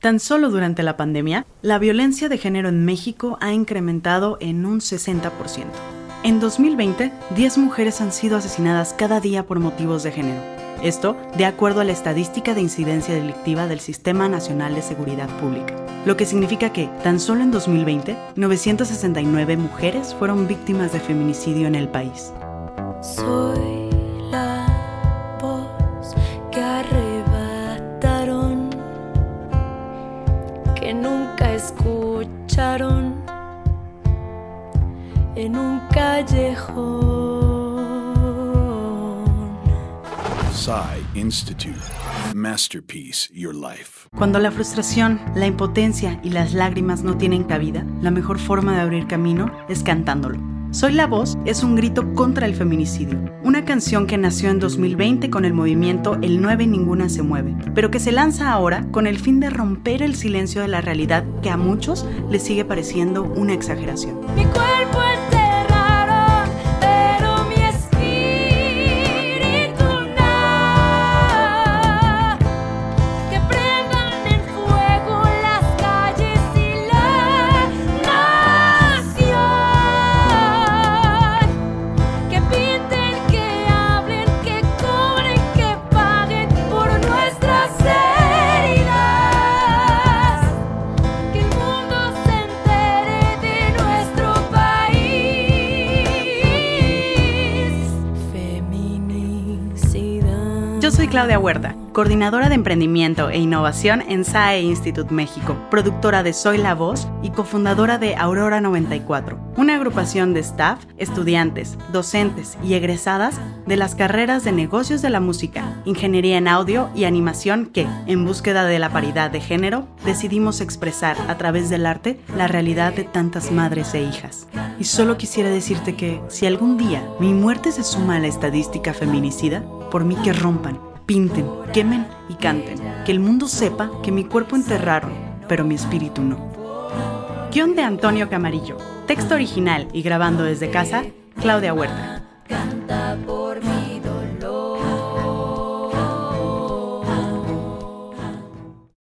Tan solo durante la pandemia, la violencia de género en México ha incrementado en un 60%. En 2020, 10 mujeres han sido asesinadas cada día por motivos de género. Esto de acuerdo a la estadística de incidencia delictiva del Sistema Nacional de Seguridad Pública, lo que significa que, tan solo en 2020, 969 mujeres fueron víctimas de feminicidio en el país. Soy la escucharon en un callejón. Psy Institute. Masterpiece Your Life. Cuando la frustración, la impotencia y las lágrimas no tienen cabida, la mejor forma de abrir camino es cantándolo. Soy la voz es un grito contra el feminicidio, una canción que nació en 2020 con el movimiento El 9 Ninguna se mueve, pero que se lanza ahora con el fin de romper el silencio de la realidad que a muchos les sigue pareciendo una exageración. Yo soy Claudia Huerta, coordinadora de emprendimiento e innovación en SAE Institute México, productora de Soy la Voz y cofundadora de Aurora 94, una agrupación de staff, estudiantes, docentes y egresadas de las carreras de negocios de la música, ingeniería en audio y animación que, en búsqueda de la paridad de género, decidimos expresar a través del arte la realidad de tantas madres e hijas. Y solo quisiera decirte que si algún día mi muerte se suma a la estadística feminicida, por mí que rompan, pinten, quemen y canten. Que el mundo sepa que mi cuerpo enterraron, pero mi espíritu no. Guión de Antonio Camarillo. Texto original y grabando desde casa, Claudia Huerta.